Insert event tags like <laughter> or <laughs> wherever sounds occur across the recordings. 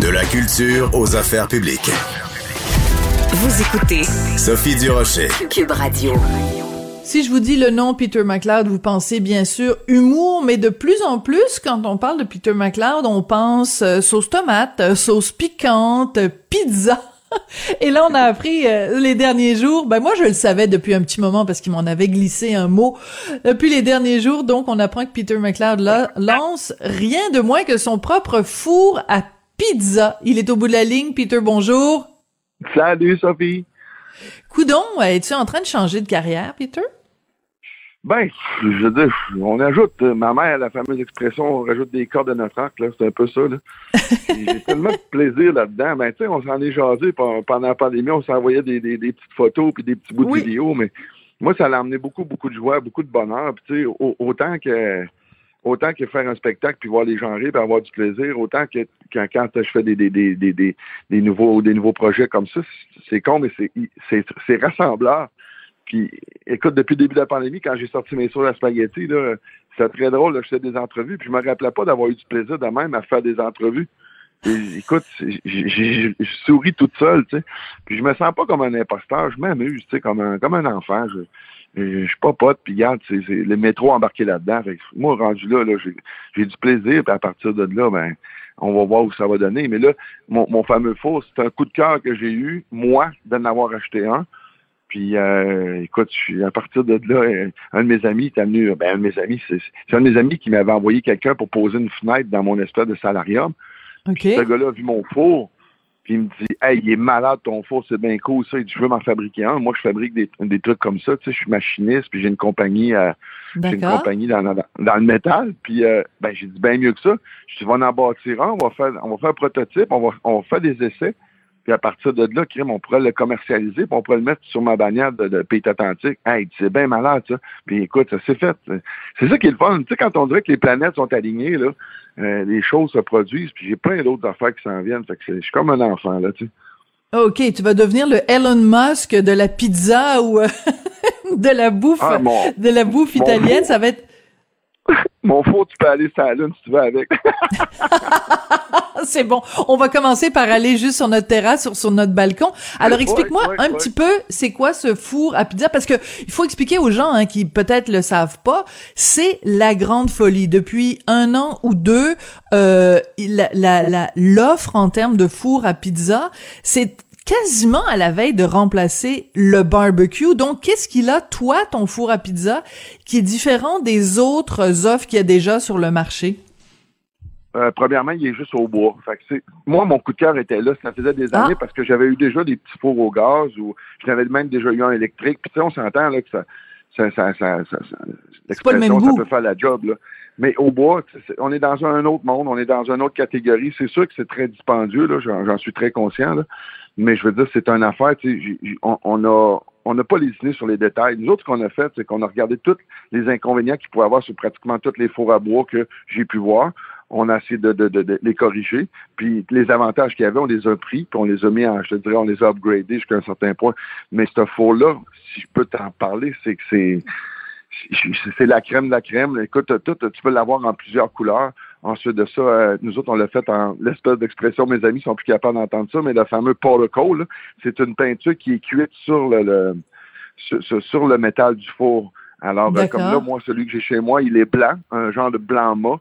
De la culture aux affaires publiques. Vous écoutez Sophie Durocher. Cube Radio. Si je vous dis le nom Peter McLeod, vous pensez bien sûr humour, mais de plus en plus, quand on parle de Peter McLeod, on pense euh, sauce tomate, euh, sauce piquante, pizza. <laughs> Et là, on a appris euh, les derniers jours. Ben moi, je le savais depuis un petit moment parce qu'il m'en avait glissé un mot depuis les derniers jours. Donc, on apprend que Peter McLeod lance rien de moins que son propre four à pizza. Il est au bout de la ligne. Peter, bonjour. Salut, Sophie. Coudon, es-tu en train de changer de carrière, Peter? Ben, je veux dire, on ajoute, euh, ma mère, la fameuse expression, on rajoute des cordes à notre arc, là, c'est un peu ça, là. <laughs> J'ai tellement de plaisir là-dedans. Ben, tu sais, on s'en est jasé pendant la pandémie, on s'envoyait des, des, des, petites photos puis des petits bouts de vidéos, mais moi, ça l'a amené beaucoup, beaucoup de joie, beaucoup de bonheur. Puis, tu sais, autant que autant que faire un spectacle puis voir les gens rire puis avoir du plaisir, autant que quand, je fais des, nouveaux projets comme ça, c'est con, mais c'est rassembleur. Puis, écoute, depuis le début de la pandémie, quand j'ai sorti mes sauces à spaghetti, c'était très drôle, je faisais des entrevues, puis je me rappelais pas d'avoir eu du plaisir de même à faire des entrevues. écoute, je souris toute seule, tu sais. Puis je me sens pas comme un imposteur, je m'amuse, tu sais, comme un, comme un enfant. Je, je suis pas pote, puis regarde, c'est le métro embarqué là-dedans. Moi, rendu là, là j'ai du plaisir, puis à partir de là, ben, on va voir où ça va donner. Mais là, mon, mon fameux four, c'est un coup de cœur que j'ai eu, moi, d'en avoir acheté un. Puis, euh, écoute, à partir de là, un de mes amis est venu, ben, un de mes amis, c'est un de mes amis qui m'avait envoyé quelqu'un pour poser une fenêtre dans mon espèce de salarium. Ce gars-là a vu mon four, puis il me dit Hey, il est malade ton four, c'est bien cool ça. Il dit Je veux m'en fabriquer un. Moi, je fabrique des, des trucs comme ça. Tu sais, je suis machiniste, puis j'ai une compagnie euh, j'ai une compagnie dans, dans, le métal. Puis euh, ben, j'ai dit bien mieux que ça. Je dis Va en bâtir un, on va faire, on va faire un prototype, on va, on va faire des essais. Puis à partir de là, crime, on pourrait le commercialiser, puis on pourrait le mettre sur ma bannière de, de Pays Atlantique. Hey, c'est bien malade, ça. Puis écoute, ça s'est fait. C'est ça qui est le fun. Tu sais, quand on dirait que les planètes sont alignées, là, euh, les choses se produisent, puis j'ai plein d'autres affaires qui s'en viennent. Fait que je suis comme un enfant, là, tu sais. OK, tu vas devenir le Elon Musk de la pizza ou euh, <laughs> de la bouffe ah, de la bouffe italienne, ça va être <laughs> mon four, tu peux aller sur la lune si tu veux avec. <laughs> c'est bon. On va commencer par aller juste sur notre terrasse, sur, sur notre balcon. Alors, explique-moi un petit peu, c'est quoi ce four à pizza? Parce que il faut expliquer aux gens hein, qui peut-être le savent pas, c'est la grande folie. Depuis un an ou deux, euh, la, la, l'offre en termes de four à pizza, c'est quasiment à la veille de remplacer le barbecue. Donc, qu'est-ce qu'il a, toi, ton four à pizza, qui est différent des autres offres qu'il y a déjà sur le marché? Euh, premièrement, il est juste au bois. Fait moi, mon coup de cœur était là. Ça faisait des années ah. parce que j'avais eu déjà des petits fours au gaz ou j'avais même déjà eu un électrique. Puis on s'entend là que ça, ça, ça, ça, ça, peut faire la job. Là. Mais au bois, on est dans un autre monde, on est dans une autre catégorie. C'est sûr que c'est très dispendieux, j'en, suis très conscient. Là. Mais je veux dire, c'est une affaire, on, on a on n'a pas lésiné sur les détails. Nous autres, ce qu'on a fait, c'est qu'on a regardé tous les inconvénients qu'il pouvait avoir sur pratiquement tous les fours à bois que j'ai pu voir. On a essayé de, de, de, les corriger. Puis les avantages qu'il y avait, on les a pris, puis on les a mis en, je te dirais, on les a upgradés jusqu'à un certain point. Mais ce four-là, si je peux t'en parler, c'est que c'est c'est la crème de la crème. Écoute, tu peux l'avoir en plusieurs couleurs. Ensuite de ça, euh, nous autres, on l'a fait en l'espèce d'expression, mes amis sont plus capables d'entendre ça, mais le fameux portico, c'est une peinture qui est cuite sur le, sur, le métal du four. Alors, ben, comme là, moi, celui que j'ai chez moi, il est blanc, un genre de blanc mat.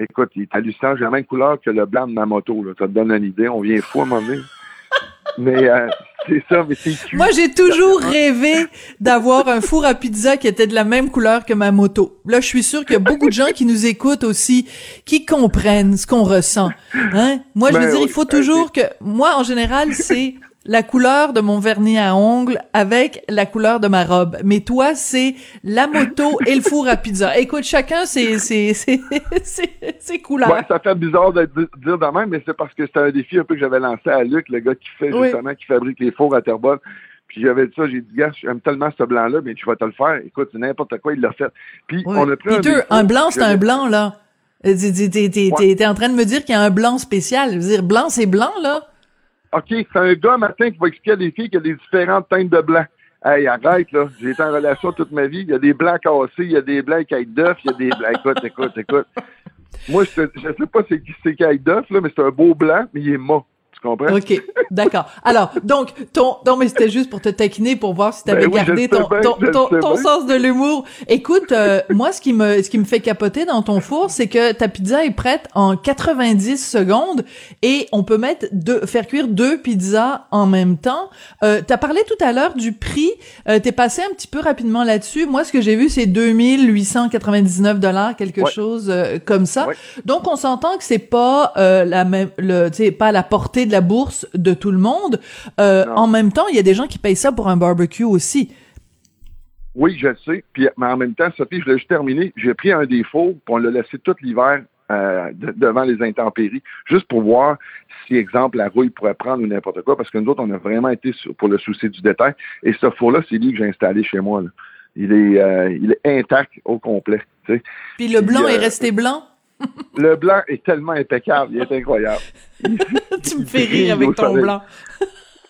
Écoute, il est hallucinant. J'ai la même couleur que le blanc de ma moto. Là. Ça te donne une idée. On vient fou à un moment donné. Mais euh, c'est ça, mais c'est Moi, j'ai toujours rêvé d'avoir un four à pizza qui était de la même couleur que ma moto. Là, je suis sûr qu'il y a beaucoup de gens qui nous écoutent aussi, qui comprennent ce qu'on ressent. Hein? Moi, je veux ben dire, il faut toujours que... Moi, en général, c'est la couleur de mon vernis à ongles avec la couleur de ma robe. Mais toi, c'est la moto <laughs> et le four à pizza. Écoute, chacun ses, ses, <laughs> ses, ses, couleurs. Ouais, ça fait bizarre de dire de même, mais c'est parce que c'était un défi un peu que j'avais lancé à Luc, le gars qui fait justement, qui fabrique les fours à Terrebonne. Puis j'avais dit ça, j'ai dit, gars, j'aime tellement ce blanc-là, mais tu vas te le faire. Écoute, c'est n'importe quoi, il l'a fait. Puis on a pris Peter, un, un blanc, c'est un blanc, là. T'es en train de me dire qu'il y a un blanc spécial. Je veux dire, blanc, c'est blanc, là? OK, c'est un gars matin qui va expliquer à des filles qu'il y a des différentes teintes de blanc. Hey, arrête, là. J'ai été en relation toute ma vie. Il y a des blancs cassés, il y a des blancs qui d'œuf, il y a des blancs. Écoute, écoute, écoute. Moi, je, ne sais pas c'est qui c'est qui là, mais c'est un beau blanc, mais il est mort. OK, d'accord. Alors, donc, ton, non, mais c'était juste pour te taquiner, pour voir si tu avais ben gardé ton, ton, sens de l'humour. Écoute, euh, moi, ce qui me, ce qui me fait capoter dans ton four, c'est que ta pizza est prête en 90 secondes et on peut mettre deux, faire cuire deux pizzas en même temps. Euh, t'as parlé tout à l'heure du prix. Euh, t'es passé un petit peu rapidement là-dessus. Moi, ce que j'ai vu, c'est 2899 dollars, quelque chose euh, comme ça. Donc, on s'entend que c'est pas la même, le, tu sais, pas à la portée la bourse de tout le monde. Euh, en même temps, il y a des gens qui payent ça pour un barbecue aussi. Oui, je le sais. Puis, mais en même temps, Sophie, je l'ai juste terminé. J'ai pris un défaut, puis on l'a laissé tout l'hiver euh, devant les intempéries, juste pour voir si, exemple, la rouille pourrait prendre ou n'importe quoi, parce que nous autres, on a vraiment été pour le souci du détail. Et ce four-là, c'est lui que j'ai installé chez moi. Il est, euh, il est intact au complet. Puis le blanc est resté blanc? Le blanc est tellement impeccable, il est incroyable. <laughs> tu me fais rire avec ton blanc.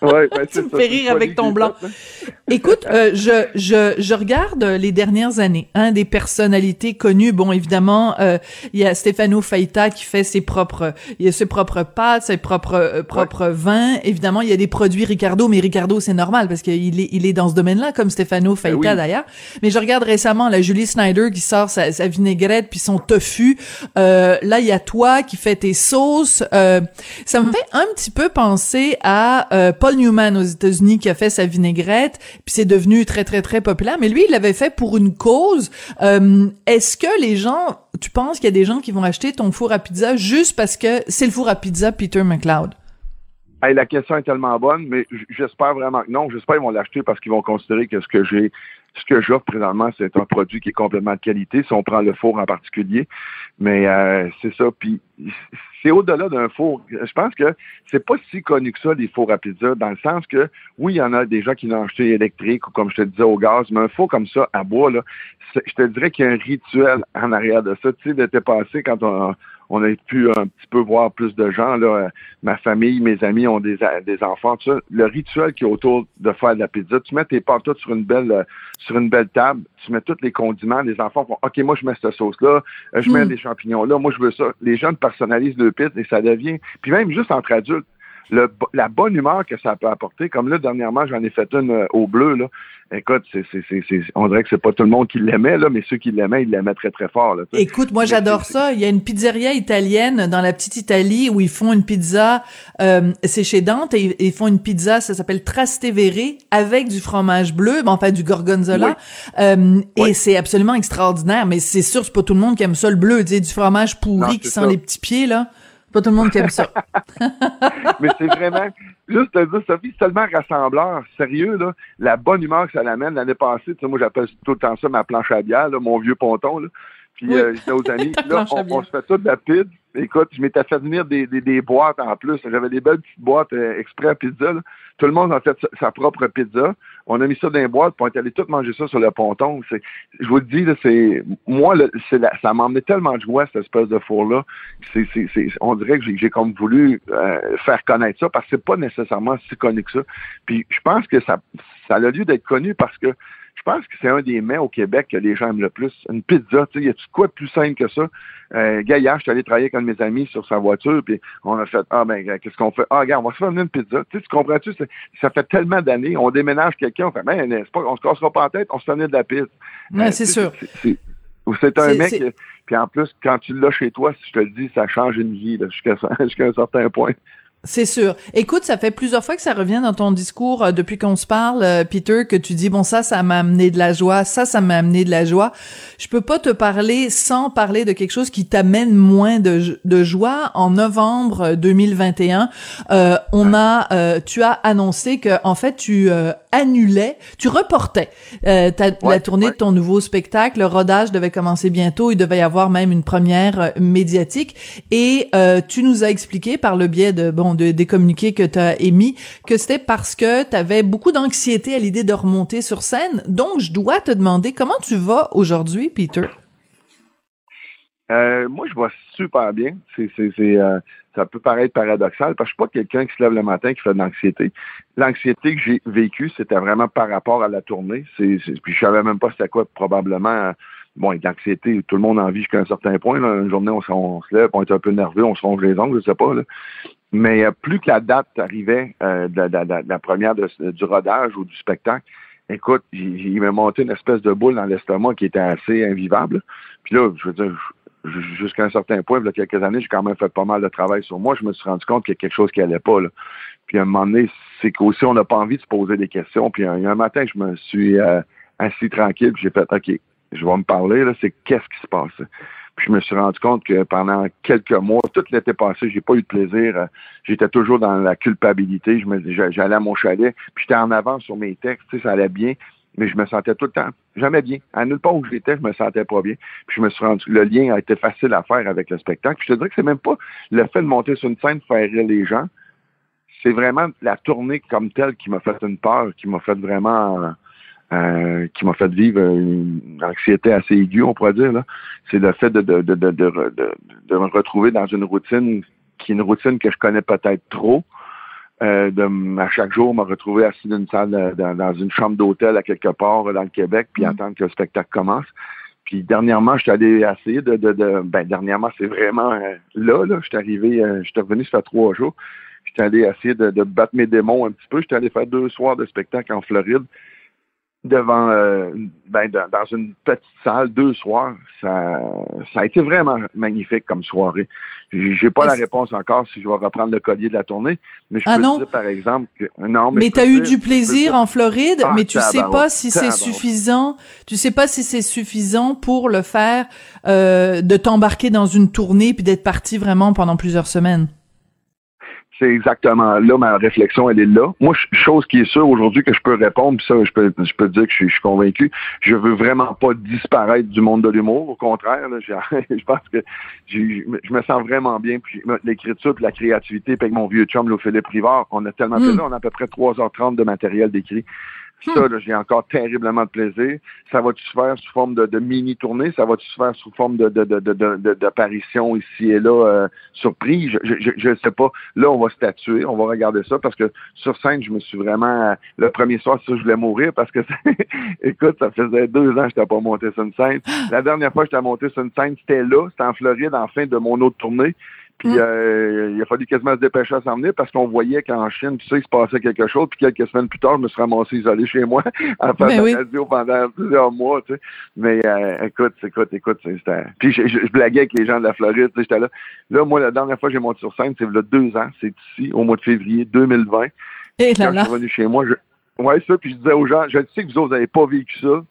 Ouais, <laughs> ben, tu me fais rire avec ton blanc. <laughs> Écoute, euh, je, je, je regarde les dernières années, hein, des personnalités connues. Bon, évidemment, euh, il y a Stefano Faita qui fait ses propres, il a ses propres pâtes, ses propres euh, propres vins. Évidemment, il y a des produits Ricardo, mais Ricardo c'est normal parce qu'il est il est dans ce domaine-là, comme Stefano ben Faita d'ailleurs. Mais je regarde récemment la Julie Snyder qui sort sa, sa vinaigrette puis son tofu. Euh, là, il y a toi qui fait tes sauces. Euh, ça me fait un petit peu penser à Paul Newman aux États-Unis qui a fait sa vinaigrette, puis c'est devenu très très très populaire. Mais lui, il l'avait fait pour une cause. Euh, est-ce que les gens, tu penses qu'il y a des gens qui vont acheter ton four à pizza juste parce que c'est le four à pizza Peter McLeod? la question est tellement bonne, mais j'espère vraiment que non. J'espère qu'ils vont l'acheter parce qu'ils vont considérer que ce que j'ai ce que j'offre présentement, c'est un produit qui est complètement de qualité, si on prend le four en particulier. Mais euh, c'est ça. Puis c'est au-delà d'un four. Je pense que c'est pas si connu que ça, les fours à pizza, dans le sens que, oui, il y en a des gens qui l'ont acheté électrique ou comme je te disais au gaz, mais un four comme ça, à bois, là, je te dirais qu'il y a un rituel en arrière de ça. Tu sais, d'été passé, quand on, on a pu un petit peu voir plus de gens. Là, ma famille, mes amis ont des, des enfants. Tout ça. Le rituel qui est autour de faire de la pizza, tu mets tes pâtes sur une belle sur une belle table, tu mets tous les condiments, les enfants font OK, moi je mets cette sauce-là, euh, je mets hmm. des champignons là, moi je veux ça. Les jeunes personnalisent le pizza et ça devient. Puis même juste entre adultes, la bonne humeur que ça peut apporter. Comme là, dernièrement, j'en ai fait une euh, au bleu. Là. Écoute, c'est, on dirait que c'est pas tout le monde qui l'aimait, là, mais ceux qui l'aimaient, ils l'aimaient très, très fort. Là, Écoute, moi j'adore ça. Il y a une pizzeria italienne dans la petite Italie où ils font une pizza, euh, c'est chez Dante, et ils font une pizza, ça s'appelle Trastevere, avec du fromage bleu, ben, enfin du gorgonzola. Euh, et c'est absolument extraordinaire, mais c'est sûr, c'est pas tout le monde qui aime ça, le bleu, tu sais, du fromage pourri qui sent les petits pieds, là. Pas tout le monde qui aime ça. <laughs> Mais c'est vraiment, juste te dire, Sophie, c'est tellement rassembleur, sérieux, là, la bonne humeur que ça l'amène. L'année passée, tu sais, moi, j'appelle tout le temps ça ma planche à bière, là, mon vieux ponton, là. Puis euh, j'étais aux amis. <laughs> là, on, se fait tout de la pizza. Écoute, je m'étais fait venir des, des, des, boîtes en plus. J'avais des belles petites boîtes euh, exprès à pizza. Là. Tout le monde a fait sa, propre pizza. On a mis ça dans les boîtes, puis on allé tout manger ça sur le ponton. C'est, je vous le dis, là, c'est moi, c'est ça m'a emmené tellement de joie, cette espèce de four-là. C'est, c'est, c'est, on dirait que j'ai, comme voulu euh, faire connaître ça, parce que c'est pas nécessairement si connu que ça. Puis je pense que ça, ça a lieu d'être connu parce que je pense que c'est un des mets au Québec que les gens aiment le plus. Une pizza, tu sais, y a-tu quoi de plus simple que ça? Euh, Gaillard, je suis allé travailler avec un de mes amis sur sa voiture, puis on a fait, ah ben, qu'est-ce qu'on fait? Ah, regarde, on va se faire une pizza. Tu, sais, tu comprends-tu? Ça fait tellement d'années, on déménage quelqu'un, on fait, ben, c'est pas, on se cassera pas en tête, on se fait venir de la pizza. Ouais, euh, c'est sûr. C'est un mec, puis en plus, quand tu l'as chez toi, si je te le dis, ça change une vie, <laughs> jusqu'à un certain point. C'est sûr. Écoute, ça fait plusieurs fois que ça revient dans ton discours euh, depuis qu'on se parle, euh, Peter, que tu dis bon ça, ça m'a amené de la joie, ça, ça m'a amené de la joie. Je peux pas te parler sans parler de quelque chose qui t'amène moins de, de joie. En novembre 2021, euh, on a, tu as annoncé que en fait tu annulais, tu reportais la tournée de ton nouveau spectacle. Le rodage devait commencer bientôt. Il devait y avoir même une première médiatique. Et tu nous as expliqué par le biais de bon de, des communiqués que tu as émis, que c'était parce que tu avais beaucoup d'anxiété à l'idée de remonter sur scène. Donc, je dois te demander comment tu vas aujourd'hui, Peter? Euh, moi, je vais super bien. C'est, euh, ça peut paraître paradoxal parce que je suis pas quelqu'un qui se lève le matin qui fait de l'anxiété. L'anxiété que j'ai vécue, c'était vraiment par rapport à la tournée. C'est, puis je savais même pas c'était quoi probablement bon, avec l'anxiété, tout le monde en vit jusqu'à un certain point. Une journée, on, se lève, on est un peu nerveux, on se ronge les ongles, je sais pas. Mais euh, plus que la date arrivait euh, de, la première du rodage ou du spectacle, écoute, il m'a monté une espèce de boule dans l'estomac qui était assez invivable. Puis là, je veux dire, jusqu'à un certain point, il y a quelques années, j'ai quand même fait pas mal de travail sur moi. Je me suis rendu compte qu'il y a quelque chose qui allait pas. Là. Puis à un moment donné, c'est qu'aussi on n'a pas envie de se poser des questions. Puis un, un matin, je me suis euh, assis tranquille, puis j'ai fait OK, je vais me parler, là, c'est qu'est-ce qui se passe? Puis je me suis rendu compte que pendant quelques mois, tout l'été passé, j'ai pas eu de plaisir. J'étais toujours dans la culpabilité. Je me j'allais à mon chalet, puis j'étais en avance sur mes textes, tu sais, ça allait bien, mais je me sentais tout le temps jamais bien. À nulle part où j'étais, je me sentais pas bien. Puis je me suis rendu, le lien a été facile à faire avec le spectacle. Puis je te dirais que c'est même pas le fait de monter sur une scène, faire rire les gens. C'est vraiment la tournée comme telle qui m'a fait une peur, qui m'a fait vraiment euh, qui m'a fait vivre une anxiété assez aiguë, on pourrait dire. C'est le fait de, de, de, de, de, me retrouver dans une routine qui est une routine que je connais peut-être trop. Euh, de, à chaque jour, me retrouver assis dans une salle, dans, une chambre d'hôtel à quelque part dans le Québec, puis mm. attendre que le spectacle commence. Puis dernièrement, je suis allé essayer de, de, de ben dernièrement, c'est vraiment euh, là, là, je suis arrivé, euh, je suis revenu ça fait trois jours. Je suis allé essayer de, de battre mes démons un petit peu. Je suis allé faire deux soirs de spectacle en Floride devant euh, ben, dans une petite salle deux soirs. Ça, ça a été vraiment magnifique comme soirée. J'ai pas la réponse encore si je vais reprendre le collier de la tournée, mais je ah peux non? dire par exemple que non. Mais, mais t'as eu du plaisir en Floride, Ah, mais tu sais pas si c'est suffisant. Tu sais pas si c'est suffisant pour le faire euh, de t'embarquer dans une tournée puis d'être parti vraiment pendant plusieurs semaines. C'est exactement là ma réflexion, elle est là. Moi, ch- chose qui est sûre aujourd'hui que je peux répondre, puis ça, je peux, je peux dire que je suis, je suis convaincu. Je veux vraiment pas disparaître du monde de l'humour. Au contraire, là, <laughs> je pense que je me sens vraiment bien. Puis l'écriture, puis la créativité, puis avec mon vieux chum, là, Philippe Rivard, on a tellement Mm. fait là, on a à peu près 3h30 de matériel d'écrit. Ça, j'ai encore terriblement de plaisir. Ça va-tu se faire sous forme de, de mini-tournée? Ça va-tu se faire sous forme de, d'apparition ici et là, euh, surprise? Je, je sais pas. Là, on va statuer, on va regarder ça parce que sur scène, je me suis vraiment... le premier soir, ça, je voulais mourir parce que, <laughs> écoute, ça faisait deux ans que je n'étais pas monté sur une scène. La dernière fois que j'étais monté sur une scène, c'était là, c'était en Floride, en fin de mon autre tournée. Puis Mm. euh, il a fallu quasiment se dépêcher à s'en venir parce qu'on voyait qu'en Chine, tu sais, il se passait quelque chose. Puis quelques semaines plus tard, je me suis ramassé isolé chez moi à faire Mais de oui. la radio pendant plusieurs mois, tu sais. Mais euh, écoute, écoute, écoute, c'était... Puis je, je, je blaguais avec les gens de la Floride, tu sais, j'étais là. Là, moi, la dernière fois que j'ai monté sur scène, c'est il y a deux ans, c'est ici, au mois de février 2020. Et là Quand je là. suis revenu chez moi, je... ouais, ça, puis je disais aux gens, je sais que vous autres n'avez pas vécu ça,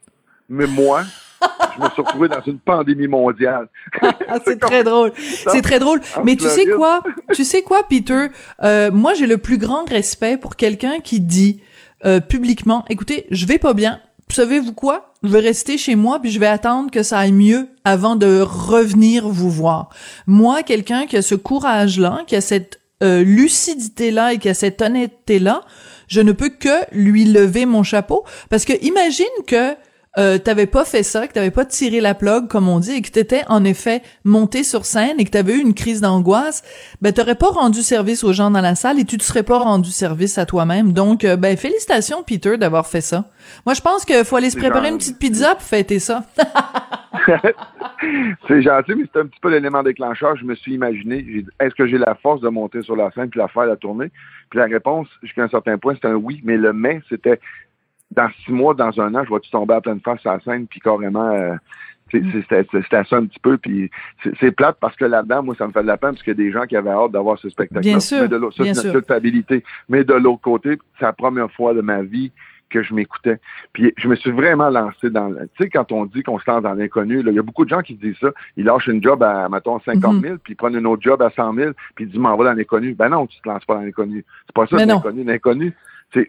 mais moi, <laughs> je me suis retrouvé dans une pandémie mondiale. <laughs> Ah, c'est très drôle. C'est très drôle. Mais tu sais quoi? Tu sais quoi, Peter? Euh, moi, j'ai le plus grand respect pour quelqu'un qui dit euh, publiquement, écoutez, je vais pas bien. Savez-vous quoi? Je vais rester chez moi puis je vais attendre que ça aille mieux avant de revenir vous voir. Moi, quelqu'un qui a ce courage-là, qui a cette euh, lucidité-là et qui a cette honnêteté-là, je ne peux que lui lever mon chapeau parce que imagine que euh, t'avais pas fait ça, que t'avais pas tiré la plug comme on dit, et que t'étais en effet monté sur scène et que t'avais eu une crise d'angoisse, ben t'aurais pas rendu service aux gens dans la salle et tu te serais pas rendu service à toi-même. Donc, euh, ben félicitations Peter d'avoir fait ça. Moi, je pense qu'il faut aller se préparer une petite pizza pour fêter ça. <laughs> c'est gentil, mais c'est un petit peu l'élément déclencheur. Je me suis imaginé, j'ai dit, est-ce que j'ai la force de monter sur la scène puis la faire la tournée? Puis la réponse, jusqu'à un certain point, c'était un oui, mais le mais, c'était dans six mois, dans un an, je vais-tu tomber à pleine face sur la scène, puis carrément, euh, C'était ça un petit peu, puis c'est plate parce que là-dedans, moi, ça me fait de la peine parce qu'il y a des gens qui avaient hâte d'avoir ce spectacle. Bien sûr, mais de l'autre. Mais de l'autre côté, c'est la première fois de ma vie que je m'écoutais. Puis je me suis vraiment lancé dans... Tu sais, quand on dit qu'on se lance dans l'inconnu, il y a beaucoup de gens qui disent ça. Ils lâchent une job à, mettons, 50 000, puis ils prennent une autre job à 100 000, puis ils disent, m'en va dans l'inconnu. Ben non, tu te lances pas dans l'inconnu. C'est pas ça, l'inconnu. L'inconnu,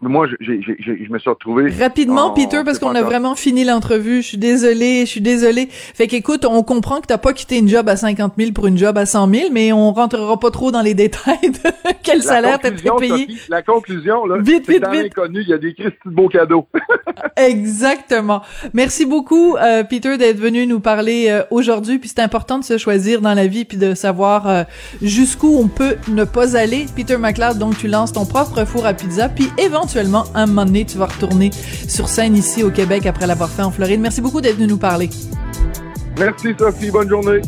moi, je me suis retrouvé. Rapidement, Peter, parce qu'on a vraiment fini l'entrevue. Je suis désolé, je suis désolé. Fait qu'écoute, on comprend que t'as pas quitté une job à 50 000 pour une job à 100 000, mais on rentrera pas trop dans les détails de <laughs> quel salaire t'es payé. la conclusion, là, vite, vite, dans vite. il y a des Christy de beaux cadeaux. <laughs> Exactement. Merci beaucoup, euh, Peter, d'être venu nous parler euh, aujourd'hui. Puis c'est important de se choisir dans la vie, puis de savoir euh, jusqu'où on peut ne pas aller. Peter McLeod, donc tu lances ton propre four à pizza, puis éventuellement, un moment donné, tu vas retourner sur scène ici au Québec après l'avoir fait en Floride. Merci beaucoup d'être venu nous parler. Merci Sophie, bonne journée.